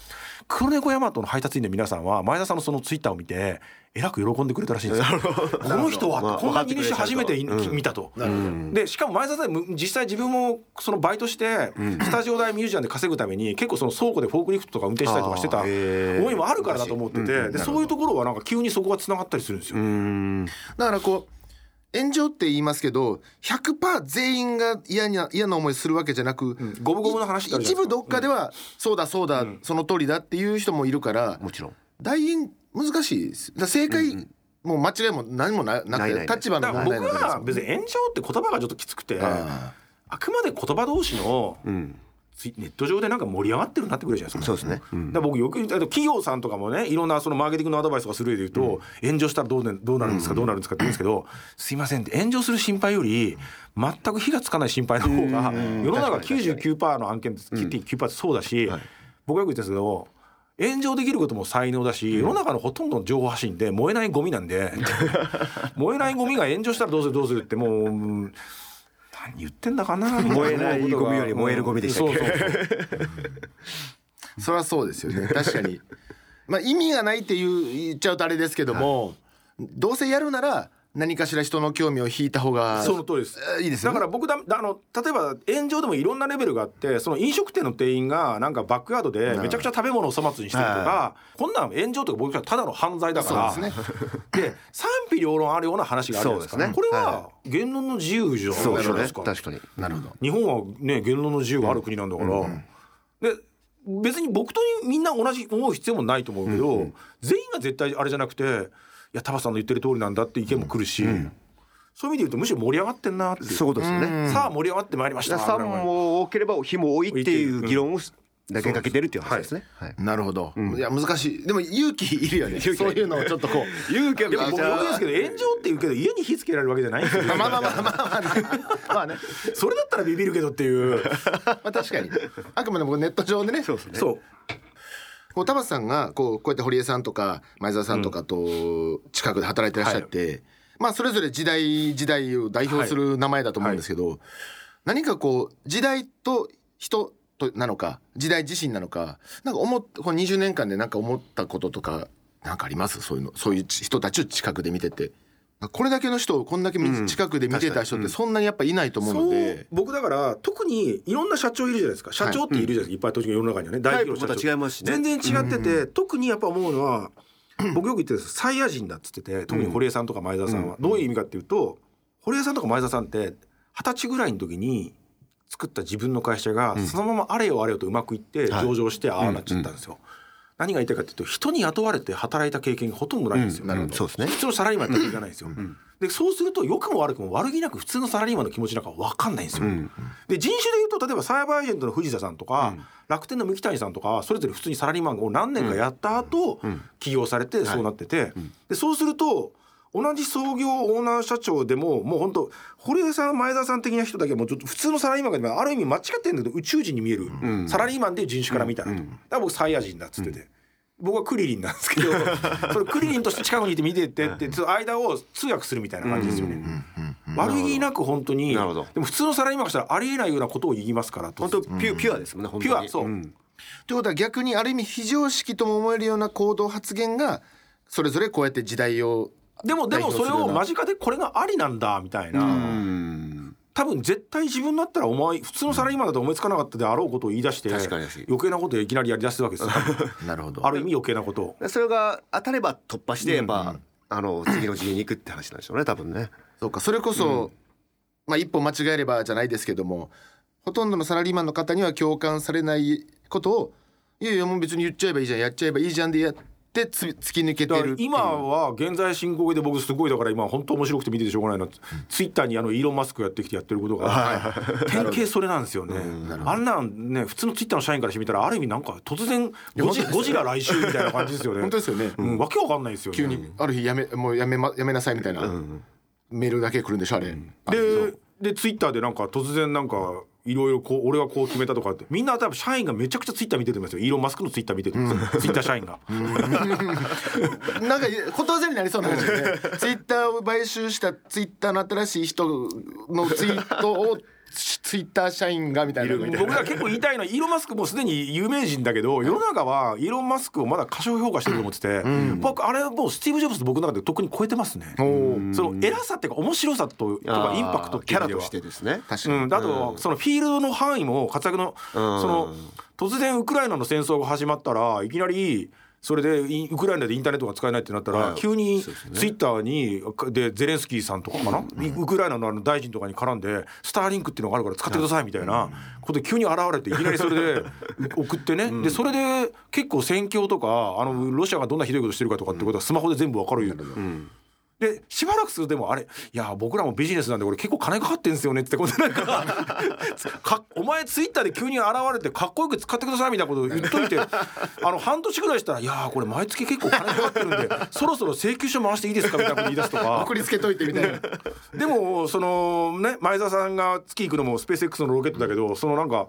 黒猫ヤマトの配達員の皆さんは前田さんのそのツイッターを見てえらく喜んでくれたらしいんですよ。この人 まあはこんなに初分かってくれたとめていうん見たと。うん。でしかも前田さんむ実際自分もそのバイトしてスタジオ代ミュージアムで稼ぐために結構その倉庫でフォークリフトとか運転したりとかしてた思いもあるからだと思っててでそういうところはなんか急にそこがつながったりするんですよ。うん。だからこう炎上って言いますけど100%全員が嫌な嫌な思いするわけじゃなく、五分五分の話ってあるじゃないですか。一部どっかでは、そうだそうだ、その通りだっていう人もいるからもちろん。大変難しいです。だ正解、もう間違いも何もななくて立場の問題なんですは別に炎上って言葉がちょっときつくてあ。あくまで言葉同士のうん。ネット上でなんか盛り上がってるなってくるじゃないですか。そうですね。うんだ僕よく企業さんとかもねいろんなそのマーケティングのアドバイスとかする上で言うと、炎上したらどう,、ね、どうなるんですか、どうなるんですかって言うんですけどすいませんって炎上する心配より全く火がつかない心配の方が世の中99%の案件って99%ってそうだし、僕がよく言ってるんですけど炎上できることも才能だし、世の中のほとんどの情報発信って燃えないゴミなんで 燃えないゴミが炎上したらどうするどうするってもう。うん何言ってんだかな？み た燃えないゴミより燃えるゴミでしたっけ？そうそうそうそれはそうですよね。確かに。まあ意味がないっていう言っちゃうとあれですけども、どうせやるなら何かしら人の興味を引いた方がその通りです。えーいいですよね。だから僕だあの例えば炎上でもいろんなレベルがあってその飲食店の店員がなんかバックヤードでめちゃくちゃ食べ物を粗末にしてるとか、こんなん炎上とか僕はただの犯罪だから。そうですね。で賛否両論あるような話があるじゃないですか。ね。これはは言論の自由じゃないですか。確かに。なるほど。日本はね言論の自由がある国なんだから、で別に僕とみんな同じ思う必要もないと思うけど、全員が絶対あれじゃなくていやタバさんの言ってる通りなんだって意見も来るし、そういう意味で言うとむしろ盛り上がってんなっていうそういうことですよね。さあ盛り上がってまいりました。さんも多ければ火も多いっていう議論をだけかけてるっていう話ですね。はい。なるほど、いや難しいでも勇気いるよね そういうのをちょっとこう勇気でも僕ですけど炎上って言うけど家に火つけられるわけじゃないんですよ。まあまあまあまあまあね まあねそれだったらビビるけどっていう。まあ確かにあくまでもネット上でねそうですね。そう。こう田畑さんがこうこうやって堀江さんとか前澤さんとかと近くで働いてらっしゃって、まあそれぞれ時代時代を代表する名前だと思うんですけど、何かこう時代と人となのか時代自身なのかなんか思っこの20年間でなんか思ったこととかなんかあります？そういうのそういう人たちを近くで見てて。これだけの人をこんだけうん。近くで見てた人ってそんなにやっぱいないと思うのそう。で、僕だから特にいろんな社長いるじゃないですか。社長っているじゃないですか、いっぱい時世の中にはね。大企業の社タイプまた違い長ますしね。全然違ってて、特にやっぱ思うのは 僕よく言ってるサイヤ人だっつってて特に堀江さんとか前澤さんは、どういう意味かっていうと堀江さんとか前澤さんって二十歳ぐらいの時に作った自分の会社がそのままあれよあれよとうまくいってはい。上場してああなっちゃったんですよ。何が言いたいかっていうと人に雇われて働いた経験がほとんどないんですよ。なるほど。そうですね。普通のサラリーマンやったらいかないんですよ。でそうすると良くも悪くも悪気なく普通のサラリーマンの気持ちなんか分かんないんですよ。ん。で人種でいうと例えばサイバーエージェントの藤田さんとか、楽天の三木谷さんとかはそれぞれ普通にサラリーマンを何年かやった後、起業されてそうなってて、でそうすると同じ創業オーナー社長でももう本当堀江さん前田さん的な人だけはもうちょっと普通のサラリーマンがある意味間違ってるんだけど宇宙人に見える、サラリーマンで人種から見たらと、だから僕サイヤ人だっつってて。僕はクリリンなんですけど それクリリンとして近くにいて見てってって間を通訳するみたいな感じですよね。悪気なく本当になるほど。でも普通のサラリーマンがしたらありえないようなことを言いますから本当ピュ,、ピュアですもんねピュアそう、ということは逆にある意味非常識とも思えるような行動発言がそれぞれこうやって時代をでもでもそれを間近でこれがありなんだみたいな、うん多分絶対自分だったらお前普通のサラリーマンだと思いつかなかったであろうことを言い出して余計なことをいきなりやり出すわけですよ。なるほど。ある意味余計なことを。それが当たれば突破してやっぱ、あの次の次元に行くって話なんでしょうね多分ね。そうかそれこそ、まあ一歩間違えればじゃないですけどもほとんどのサラリーマンの方には共感されないことをいやいやもう別に言っちゃえばいいじゃんやっちゃえばいいじゃんでやってつ突き抜けてる今は現在進行形で僕すごいだから今本当面白くて見ててしょうがないな。ツイッターにあのイーロン・マスクがやってきてやってることが典型それなんですよね。あんなんね普通のツイッターの社員からしてみたらある意味なんか突然ゴジゴジラ来週みたいな感じですよね。本当ですよね、うん、わけわかんないですよね。急にある日やめもうやめ,、ま、やめなさいみたいな、メールだけ来るんでしょあれ、ででツイッターでなんか突然なんかいろいろこう俺はこう決めたとかって。みんな多分社員がめちゃくちゃツイッター見ててますよ。イーロン・マスクのツイッター見ててますよ、ツイッター社員が。なんかことわざになりそうな感じですね。ツイッターを買収したツイッターの新しい人のツイートをツイッター社員がみたいな。僕ら結構言いたいのはイーロン・マスクもすでに有名人だけど世の中はイーロン・マスクをまだ過小評価してると思ってて、僕あれはもうスティーブ・ジョブズ僕の中で特に超えてますね。おーその偉さっていうか面白さととかインパクトキャラとしてですね確かに、うん、であと、そのフィールドの範囲も活躍の、その突然ウクライナの戦争が始まったらいきなりそれでウクライナでインターネットが使えないってなったら、はい。急にツイッターにでゼレンスキーさんとかかな、ウクライナのあの大臣とかに絡んでスターリンクっていうのがあるから使ってくださいみたいなことで急に現れていきなりそれで 送ってね、でそれで結構戦況とかあのロシアがどんなひどいことしてるかとかってことはスマホで全部わかるよ、でしばらくするとでもあれいや僕らもビジネスなんでこれ結構金かかってんですよねってことでなんか かお前ツイッターで急に現れてかっこよく使ってくださいみたいなことを言っといてあの半年ぐらいしたら「いやーこれ毎月結構金かかってるんで そろそろ請求書回していいですか」みたいなこと言い出すとか送りつけといてみたいなでもそのね前澤さんが月行くのもスペース X のロケットだけどそのなんか。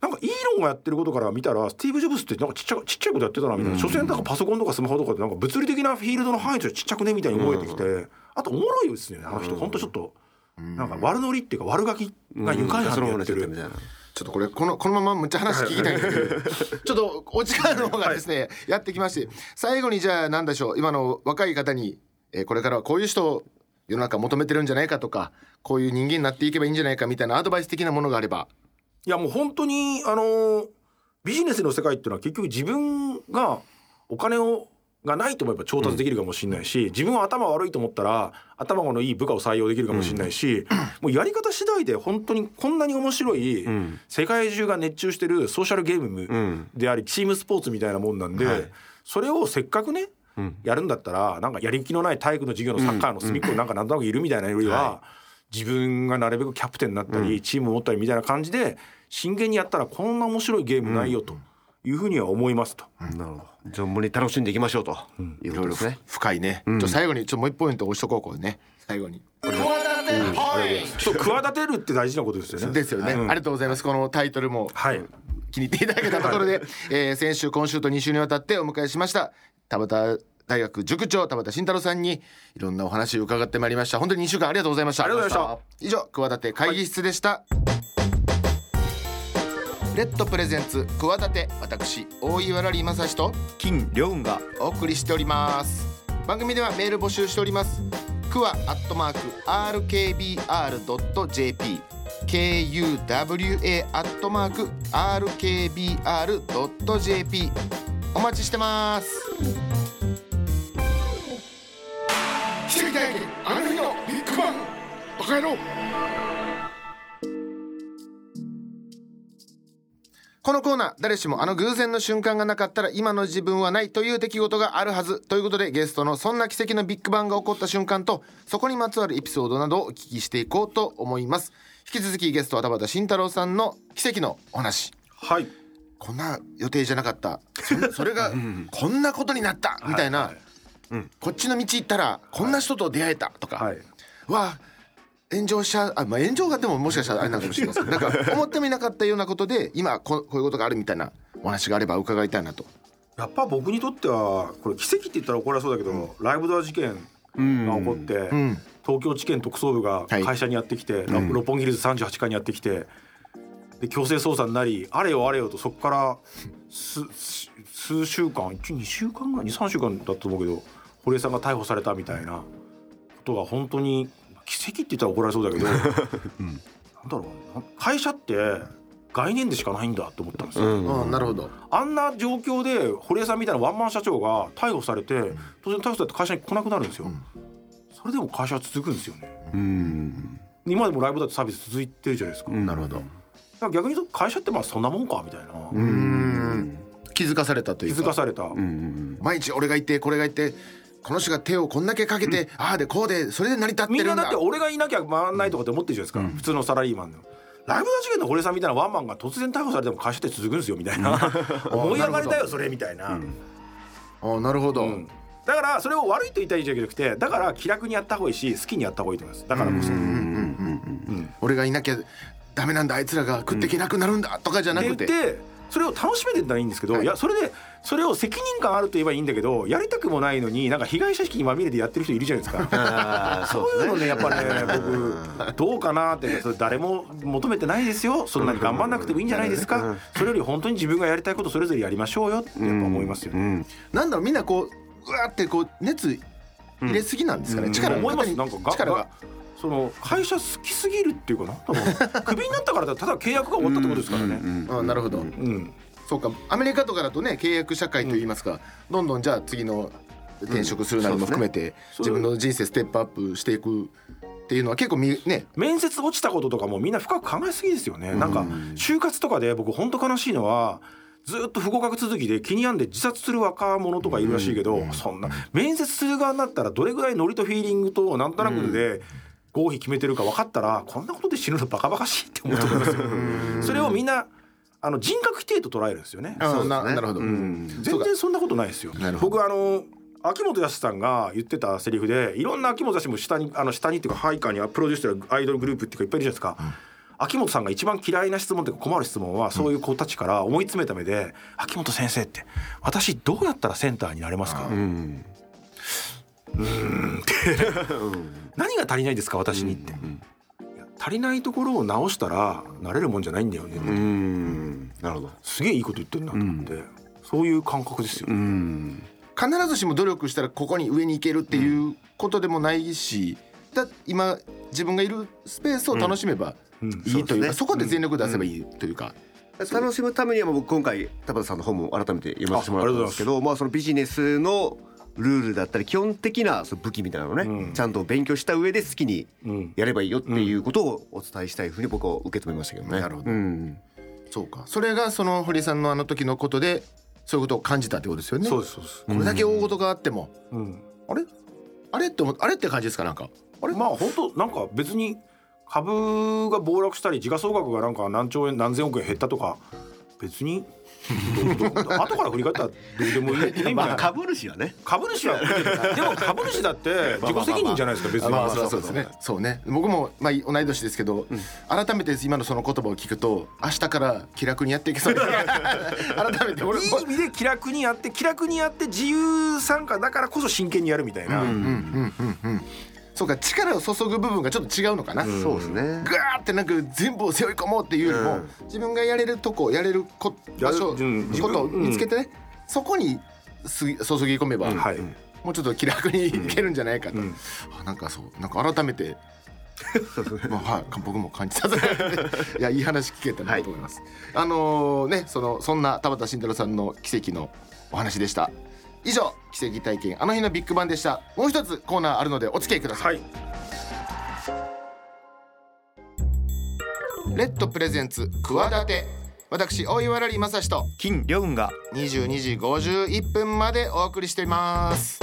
なんかイーロンがやってることから見たらスティーブ・ジョブズってなんかちっちゃちっちゃいことやってたなみたいな、所詮なんかパソコンとかスマホとかでなんか物理的なフィールドの範囲としてちっちゃくねみたいに思えてきて、あとおもろいですね。あの人、ほんとちょっとなんか悪ノリっていうか悪ガキが愉快犯でやってる、みたいなちょっとこれこのこのままむっちゃ話聞きたいんですけどちょっとお時間の方がですね、やってきまして。最後にじゃあ何でしょう。今の若い方に、えーこれからはこういう人を世の中求めてるんじゃないかとかこういう人間になっていけばいいんじゃないかみたいなアドバイス的なものがあればいやもう本当にあのビジネスの世界っていうのは結局自分がお金をがないと思えば調達できるかもしれないし、自分は頭悪いと思ったら頭のいい部下を採用できるかもしれないし、もうやり方次第で本当にこんなに面白い、ん。世界中が熱中してるソーシャルゲームん。でありチームスポーツみたいなもんなんで、はい。それをせっかくね、ん。やるんだったらなんかやりきのない体育の授業のサッカーの隅っこになんかなんとなくいるみたいなよりは、自分がなるべくキャプテンになったり、チームを持ったりみたいな感じで真剣にやったらこんな面白いゲームないよというふうには思いますと。なるほど。存分に楽しんでいきましょうということですね。深いね、ちょ最後にちょっともう一ポイント押しとこうこれね。最後に。そう企てるって大事なことですよね。ですよね、うん。ありがとうございます。このタイトルも。はい。気に入っていただけたところで、えー先週今週と2週にわたってお迎えしました。田畑大学塾長田畑慎太郎さんにいろんなお話を伺ってまいりました。本当に2週間ありがとうございました。ありがとうございま以上企て会議室でした、レッドプレゼンツ企て私大岩良理正史と金良雲がお送りしております。番組ではメール募集しております。クワアットマーク RKBR.jp KUWA アットマーク RKBR.jp お待ちしてます奇跡体験あの日のビッグバンバカ野郎。このコーナー誰しもあの偶然の瞬間がなかったら今の自分はないという出来事があるはずということでゲストのそんな奇跡のビッグバンが起こった瞬間とそこにまつわるエピソードなどをお聞きしていこうと思います。引き続きゲストは田畑慎太郎さんの奇跡のお話。はい。こんな予定じゃなかった。そ それがこんなことになったみたいな、こっちの道行ったらこん。な人と出会えたとか、はい。わ炎上しちゃうあ、まあ、炎上がでももしかしたらあれなのかもしれません。なん。か思ってもいなかったようなことで今ここういうことがあるみたいなお話があれば伺いたいなとやっぱ僕にとってはこれ奇跡って言ったら怒られそうだけど、ライブドア事件が起こって、うん。東京地検特捜部が会社にやってきて、うん。六本木ヒルズ38階にやってきてで強制捜査になりあれよあれよとそこから数週間12週間ぐらい23週間だったと思うけど堀江さんが逮捕されたみたいなことが本当に奇跡って言ったら怒られそうだけど、なんだろう。な会社って概念でしかないんだって思ったんですよ。うん。うんなるほど。あんな状況で堀江さんみたいなワンマン社長が逮捕されて当然逮捕されて会社に来なくなるんですよ。それでも会社は続くんですよね。うん。今でもライブだってサービス続いてるじゃないですか。なるほど。ら逆に言うと会社ってまあそんなもんかみたいな。うん。気づかされたとい気うか。づかされた。うん毎日俺がいてこれがいてこの人が手をこんだけかけて、ああでこうでそれで成り立ってるんだ。みんなだって俺がいなきゃ回らないとかって思ってるじゃないですか、普通のサラリーマンの。ライブの事件の堀江さんみたいなワンマンが突然逮捕されても会社って続くんですよみたいな。思い上がりだよそれみたいな、ああなるほど、うん。だからそれを悪いと言いたいんじゃなくてだから気楽にやった方がいいし好きにやった方がいいと思います。だからこそ、俺がいなきゃダメなんだ。あいつらが食っていけなくなるんだとかじゃなでくて、言ってそれを楽しめてたらいいんですけど、はい。い、やそれでそれを責任感あると言えばいいんだけどやりたくもないのになんか被害者意識にまみれてやってる人いるじゃないですか。そういうのねやっぱね僕どうかなってそれ誰も求めてないですよ。そんなに頑張んなくてもいいんじゃないですか。それより本当に自分がやりたいことそれぞれやりましょうよってやっぱ思いますよね。うん。なんだろうみんなこううわーってこう熱入れすぎなんですかね、うん。力思います。なんかが力が。がその会社好きすぎるっていうかな？んだろうクビになったからだただ契約が終わったってことですからね。あなるほど、うん。そうか。アメリカとかだとね契約社会といいますか、どんどんじゃあ次の転職するなりも含めて、自分の人生ステップアップしていくっていうのは結構みね。面接落ちたこととかもみんな深く考えすぎですよね。なんか就活とかで僕本当悲しいのはずっと不合格続きで気に病んで自殺する若者とかいるらしいけど、そんな面接する側になったらどれぐらいノリとフィーリングとなんとなくで合否決めてるか分かったらこんなことで死ぬのバカバカしいって思うと思いますよ。それをみんなあの人格否定と捉えるんですよね。ね。ななるほど、うん。全然そんなことないですよ。僕あの秋元康さんが言ってたセリフでいろんな秋元康も下にあの下にっていうかハイカーにはプロデュースしてるアイドルグループっていうかいっぱいいるじゃないですか。秋元さんが一番嫌いな質問っていうか困る質問はそういう子たちから思い詰めた目で「秋元先生って私どうやったらセンターになれますか?」うん。何が足りないですか私にって、足りないところを直したらなれるもんじゃないんだよね、うん。なるほど。すげえいいこと言ってるなと思って、そういう感覚ですよ、うん。必ずしも努力したらここに上に行けるっていうことでもないし、だ今自分がいるスペースを楽しめばうん。いいというか、そうですね。そこで全力出せばいいというか、楽しむためには僕今回田畑さんの本も改めて読ませてもらったんですけどまあそのビジネスのルールだったり基本的なその武器みたいなのをね、うん。ちゃんと勉強した上で好きにうん。やればいいよっていうことをお伝えしたいふうに僕は受け止めましたけどね。なるほど。うん。そうか。それがその堀さんのあの時のことでそういうことを感じたってことですよね。そうですそうです、これだけ大事があっても、うん、あれ？あれ？って思っあれって感じですか？なんか。あれ？まあ本当なんか別に株が暴落したり時価総額がなんか何兆円何千億円減ったとか別に後から振り返ったらどうでもいいねみたいな株主はね。株主はでも株主だって 自己責任じゃないですか別に。まあそうね。そうね。僕もまあ同い年ですけど、改めて今のその言葉を聞くと明日から気楽にやっていけそう 改めて。俺いい意味で気楽にやって気楽にやって自由参加だからこそ真剣にやるみたいな、うんうんうんうんそうか力を注ぐ部分がちょっと違うのかな、ん。そうですね。ガーってなんか全部を背負い込もうっていうよりも、うん。自分がやれるとこやれるこ場所、うんことを見つけてね、そこにす注ぎ込めば、はい、もうちょっと気楽にいけるんじゃないかと、うん。あなんかそうなんか改めて まあはい、僕も感じさせられて いやいい話聞けたなと思います、あのーねそのそんな田畑慎太郎さんの奇跡のお話でした以上奇跡体験あの日のビッグバンでした。もう一つコーナーあるのでお付き合いください、はい。レッドプレゼンツ企て。私大岩良理正史と金良雲が。22時51分までお送りしています。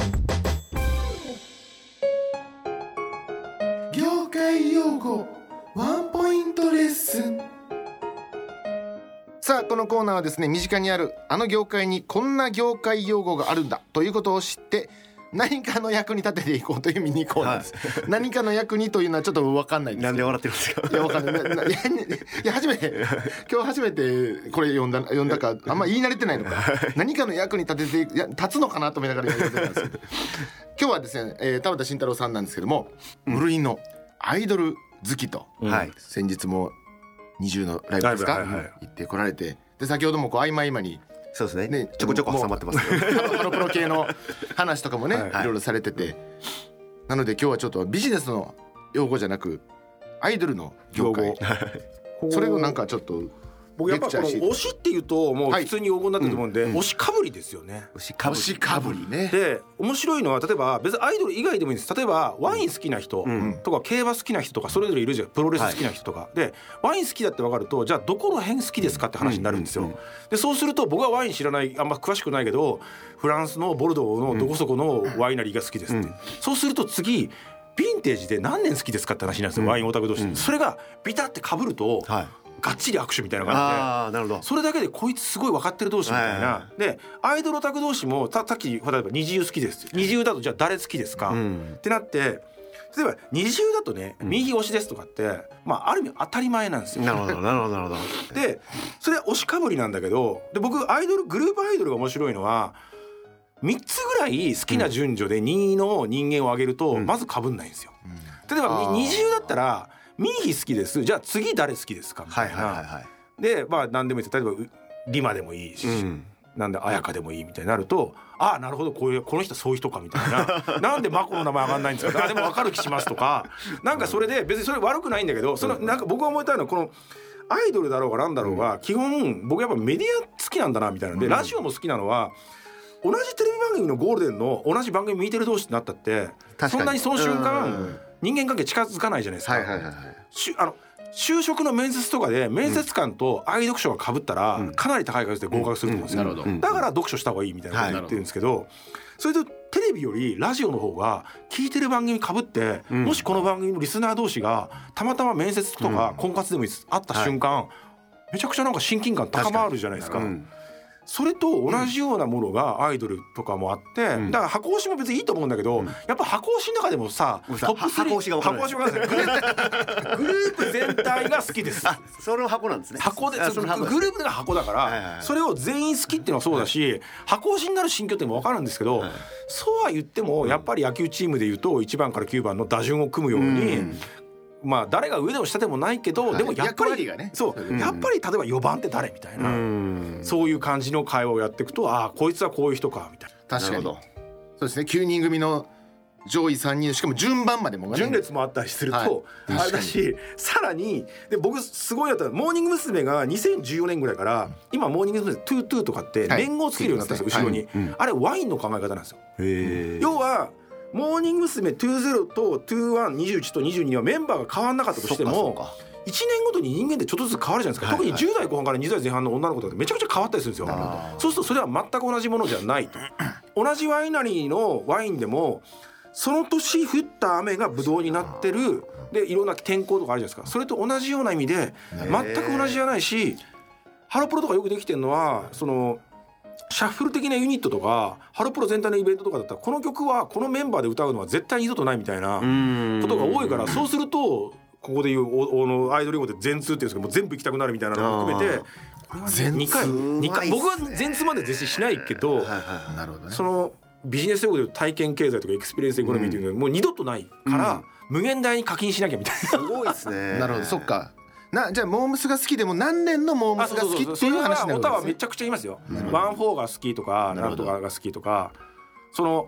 業界用語ワンポイントレッスンさあこのコーナーはですね身近にあるあの業界にこんな業界用語があるんだということを知って何かの役に立てていこうというミニコーナーです、何かの役にというのはちょっと分かんないんですなんで笑ってるんですか？いやわかんない。いや初めて 今日初めてこれ読んだ読んだかあんま言い慣れてないのか。何かの役に立てていや立つのかなと思いながら読んでたんですけど。今日はですね、えー、田畑慎太郎さんなんですけども、無類のアイドル好きと、はい。先日も20のライブですか、はいはい。行ってこられて。で先ほどもこう合間合間にそうですね。ねちょこちょこ挟まってますけどハロプロ系の話とかもね、はい。い、ろいろされてて。なので今日はちょっとビジネスの用語じゃなくアイドルの業界。それをなんかちょっと僕やっぱこの推しっていうともうはい。普通に用語になってると思うんで、推しかぶりですよね。牛かぶり。星かぶり。ね。で面白いのは例えば別にアイドル以外でもいいんです。例えばワイン好きな人んとか競馬好きな人とかそれぞれいるじゃん。プロレス好きな人とか、でワイン好きだって分かるとじゃあどこの辺好きですかって話になるんですよ。でそうすると僕はワイン知らないあんま詳しくないけどフランスのボルドーのどこそこのワイナリーが好きですって、そうすると次ヴィンテージで何年好きですかって話になるんですよ、ワインオタク同士。で、それがビタってかぶると、はいがっちり握手みたいな感じで。ああなるほど。それだけでこいつすごい分かってる同士みたいな、はでアイドルオタク同士もたさっき例えば二重好きです。二重だとじゃあ誰好きですか、ん。ってなって例えば二重だとね右推しですとかって、まあある意味当たり前なんですよ。なるほどなるほどなるほど。でそれは推しかぶりなんだけどで僕アイドルグループアイドルが面白いのは3つぐらい好きな順序で2位の人間を挙げるとまずかぶんないんですよ。例えば二重だったらミーヒ好きです。じゃあ次誰好きですか？みたいな。はいはいはいはい。でまあ何でもいいです。例えばうリマでもいいし、うん。なんで綾香でもいいみたいになるとああなるほどこういうこの人そういう人かみたいな。なんでマコの名前上がんないんですか？あでも分かる気しますとか。なんかそれで別にそれ悪くないんだけどそのなんか僕が思いたいのはこのアイドルだろうがなんだろうが基本僕やっぱメディア好きなんだなみたいなのでラジオも好きなのは同じテレビ番組のゴールデンの同じ番組見てる同士ってなったってそんなにその瞬うん間人間関係近づかないじゃないですか。はいはいはいはい。あの就職の面接とかで面接官と愛読書がかぶったらかなり高い数で合格すると思うんですよ、うん。なるほど。だから読書した方がいいみたいなこと言ってるんですけど、それとテレビよりラジオの方が聞いてる番組かぶって、もしこの番組のリスナー同士がたまたま面接とか婚活でもいいです。会った瞬間、めちゃくちゃなんか親近感高まるじゃないですか。うんそれと同じようなものがアイドルとかもあって、だから箱推しも別にいいと思うんだけど、やっぱ箱推しの中でもさごめんトップ3箱推しが分からなグループグループ全体が好きです。あそれの箱なんですね。箱であその箱。グループが箱だから、はいはいはい。それを全員好きっていうのはそうだし、箱推しになる心境っていうのも分かるんですけど、そうは言ってもやっぱり野球チームでいうと1番から9番の打順を組むように。まあ誰が上でも下でもないけど、はい。でもやっぱりね。そう、やっぱり例えば4番って誰みたいな、うん。そういう感じの会話をやっていくとああこいつはこういう人かみたいな。確かに。なるほそうですね。9人組の上位3人しかも順番までも順列もあったりすると、はい。あれだしさらにで僕すごいやったのはモーニング娘。が2014年ぐらいから今モーニング娘。 two two とかってはい。年号をつけるようになったんですよ、はい。後ろに、あれワインの考え方なんですよ。要はモーニング娘。20と2121と22はメンバーが変わんなかったとしてもそっか1年ごとに人間ってちょっとずつ変わるじゃないですか、はい特に10代後半から20代前半の女の子とかめちゃくちゃ変わったりするんですよそうするとそれは全く同じものじゃないと。同じワイナリーのワインでもその年降った雨がブドウになってる。でいろんな天候とかあるじゃないですか。それと同じような意味で全く同じじゃないしハロプロとかよくできてるのはそのシャッフル的なユニットとかハロプロ全体のイベントとかだったらこの曲はこのメンバーで歌うのは絶対二度とないみたいなことが多いからそうするとここでいうおおのアイドル用語で全通っていうんですけどもう全部行きたくなるみたいなのも含めてこれは全通2回二回僕は全通まで絶対しないけどはいはいはい。なるほどね。そのビジネス用語でいう体験経済とか experience economy っていうのはもう二度とないから無限大に課金しなきゃみたいな。すごいですね。なるほど。そっかなじゃあモームスが好きでも何年のモームスが好きっていう話になるはオタはめちゃくちゃ言いますよ。ワンフォーが好きとかなんとかが好きとかその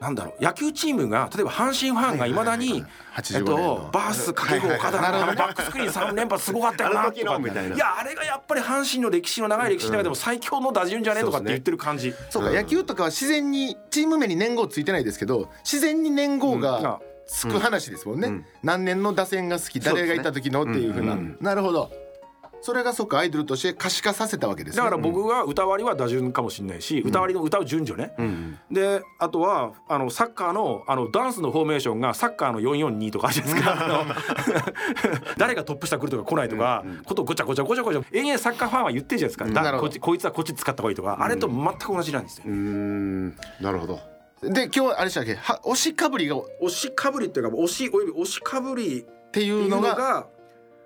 なんだろう野球チームが例えば阪神ファンがいまだに、えっ85年とのバース掛布岡田のバックスクリーン3連発すごかったよなとかの。みたいないやあれがやっぱり阪神の歴史の長い歴史の中でも最強の打順じゃねとかって言ってる感じ。そうか野球とかは自然にチーム名に年号ついてないですけど自然に年号うん。がつく話ですもんね、うん。何年の打線が好き誰がいた時のっていうふうな、なるほど。それがそっかアイドルとして可視化させたわけですね。だから僕が歌割りは打順かもしれないし、歌割りの歌う順序ね、うんであとはあのサッカーのあのダンスのフォーメーションがサッカーの442とかあるじゃないですか。誰がトップ下来るとか来ないとか、ことをごちゃごちゃごちゃごちゃ。延々サッカーファンは言ってるじゃないですか、だこいつはこっち使った方がいいとか、あれと全く同じなんですよ。なるほどで今日はあれでしたっけ？は押しかぶりがっ押しかぶりっていうか押しおよび押しかぶりていっていううのがのが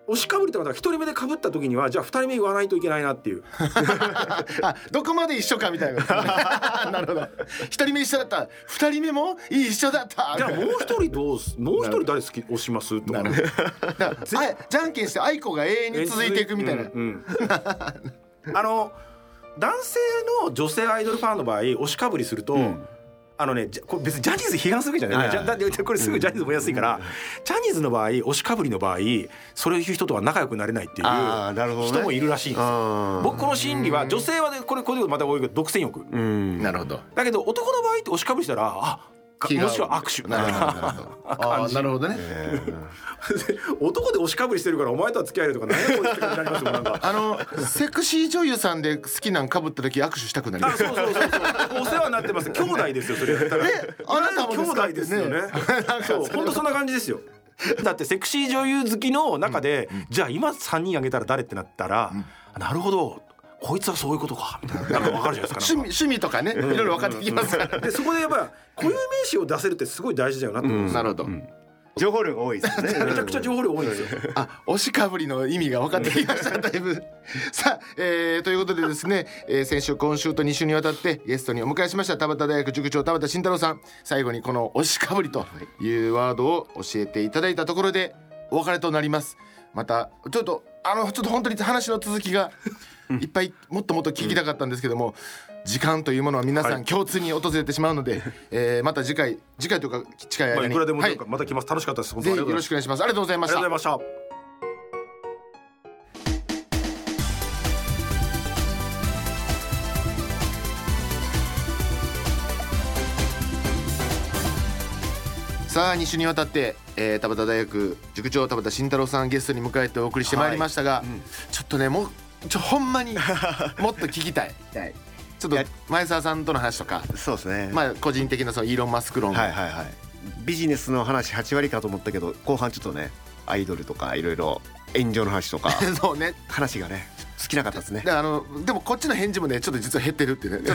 押しかぶりってことは一人目でかぶった時にはじゃあ二人目言わないといけないなっていう。あどこまで一緒かみたいな。なるほど。一人目一緒だった。二人目も一緒だった。じゃあもう一人どうすもう一人誰好き押します？とか。なるほど。だからあじゃんけんして愛子が永遠に続いていくみたいな、うんうん。あの男性の女性アイドルファンの場合押しかぶりすると、あのねこれ別にジャニーズ批判するわけじゃない、はいだってこれすぐジャニーズ燃やすいから、ジャニーズの場合押しかぶりの場合そういう人とは仲良くなれないっていう人もいるらしいんですよ。あ僕この心理は女性はねこれこれまた多いけど独占欲。なるほど。だけど男の場合って押しかぶりしたらあもしくは握手なるほどなるほど。あーなるほどね。えー。男で押しかぶりしてるからお前とは付き合えるとか何やこいつって感じになりますよなんか。あのセクシー女優さんで好きなんかぶった時握手したくなります。あそうそうそうそう。お世話になってます。兄弟ですよそれやったら。あなたも兄弟ですよね。ね。そう本当そんな感じですよ。だってセクシー女優好きの中で、じゃあ今3人あげたら誰ってなったら、なるほどこいつはそういうことかみたいな。なんかわかるじゃないですか趣味趣味とかねいろいろ分かってきますから。でそこでやっぱ固有名詞を出せるってすごい大事だよなって思うんですよ。なるほど。情報量が多いですね。めちゃくちゃ情報量多いんですよ。あ押しかぶりの意味が分かってきましただいぶ。さあ、えー、ということでですね、えー、先週今週と2週にわたってゲストにお迎えしました田端大学塾長田端慎太郎さん。最後にこの押しかぶりというワードを教えていただいたところでお別れとなります。またちょっとあのちょっと本当に話の続きがいっぱいもっともっと聞きたかったんですけども、時間というものは皆さん共通に訪れてしまうので、えーまた次回次回というか近い間に、まあいくらでもはい、また来ます。楽しかったです。本当ぜひよろしくお願いします。ありがとうございまありしたがとうございました。さあ2週にわたって、えー、田端大学塾長田端慎太郎さんゲストに迎えてお送りしてまいりましたが、ちょっとねもうちょほんまに もっと聞きたい。はい。ちょっと前澤さんとの話とか。そうですね。まあ個人的なそのイーロン・マスク論、はいはいはい。ビジネスの話8割かと思ったけど後半ちょっとねアイドルとかいろいろ炎上の話とか。そうね。話がね好きなかったですね。であのでもこっちの返事もねちょっと実は減ってるっていうね。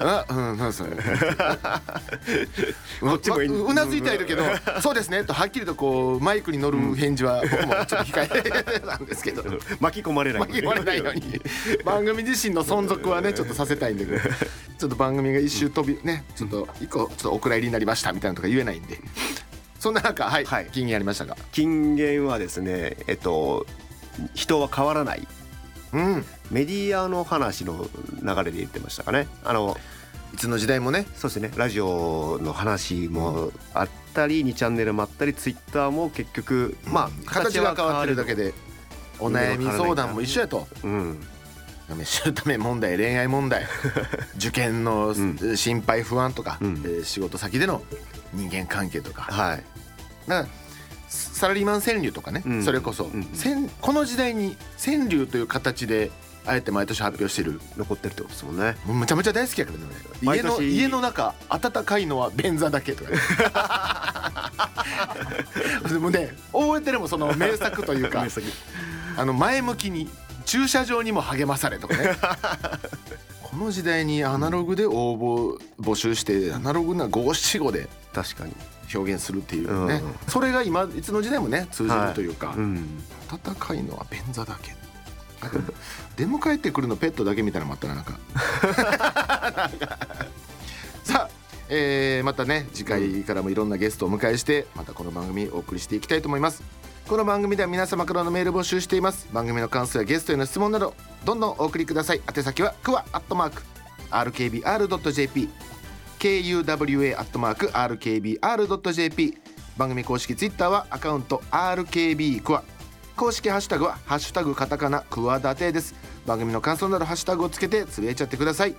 あうんそうそう。こっちもううなずいてはいるけど そうですねとはっきりとこうマイクに乗る返事は僕もちょっと控えなんですけど。巻き込まれない巻き込まれないように。番組自身の存続はねちょっとさせたいんでちょっと番組が一周飛びねちょっと一個ちょっとお蔵入りになりましたみたいなのとか言えないんで。そんな中はい、はい。金言ありましたが。金言はですねえっと人は変わらないうん。メディアの話の流れで言ってましたかね。あのいつの時代もね。そうですね。ラジオの話もあったり2チャンネルもあったりツイッターも結局まあ形が変わってるだけででお悩み相談も一緒やと。うん。嫁姑問題恋愛問題。受験のん。心配不安とか、うん。えー仕事先での人間関係とか。はい。だからサラリーマン川柳とかね、うん。それこそ、うん。川この時代に川柳という形であえて毎年発表してる。残ってるってことですもんね。もうむちゃむちゃ大好きやからね家の家の中暖かいのは便座だけとかね。でもね覚えてるもんその名作というか。あの前向きに駐車場にも励まされとかね。この時代にアナログで応募募集してアナログな五七五で。確かに表現するっていうね、うん。それが今いつの時代もね通じるというか、うん。暖かいのは便座だけ。出迎えてくるのペットだけみたいなのもあったななんか。さあ、えーまたね次回からもいろんなゲストをお迎えしてまたこの番組お送りしていきたいと思います。この番組では皆様からのメール募集しています。番組の感想やゲストへの質問などどんどんお送りください。宛先はクワアットマーク RKBR.jp KUWA アットマーク RKBR.jp 番組公式ツイッターはアカウント RKB クワ公式ハッシュタグはハッシュタグカタカナクワダテです。番組の感想などハッシュタグをつけてつぶやいちゃってください。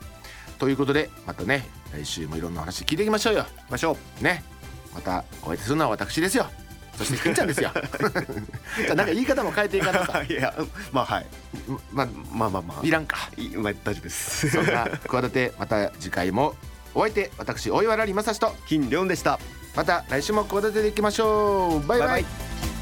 ということでまたね来週もいろんな話聞いていきましょうよ。ましょね。またお相手するのは私ですよ。そしてくんちゃんですよ。なんか言い方も変えていかなさう いやまあはい。まあまあまあまあ。いらんか。いまあ大丈夫です。そんな企てまた次回もお相手私大岩良理正史と金良でした。また来週も企てでいきましょう。バイバイ。バイバイ。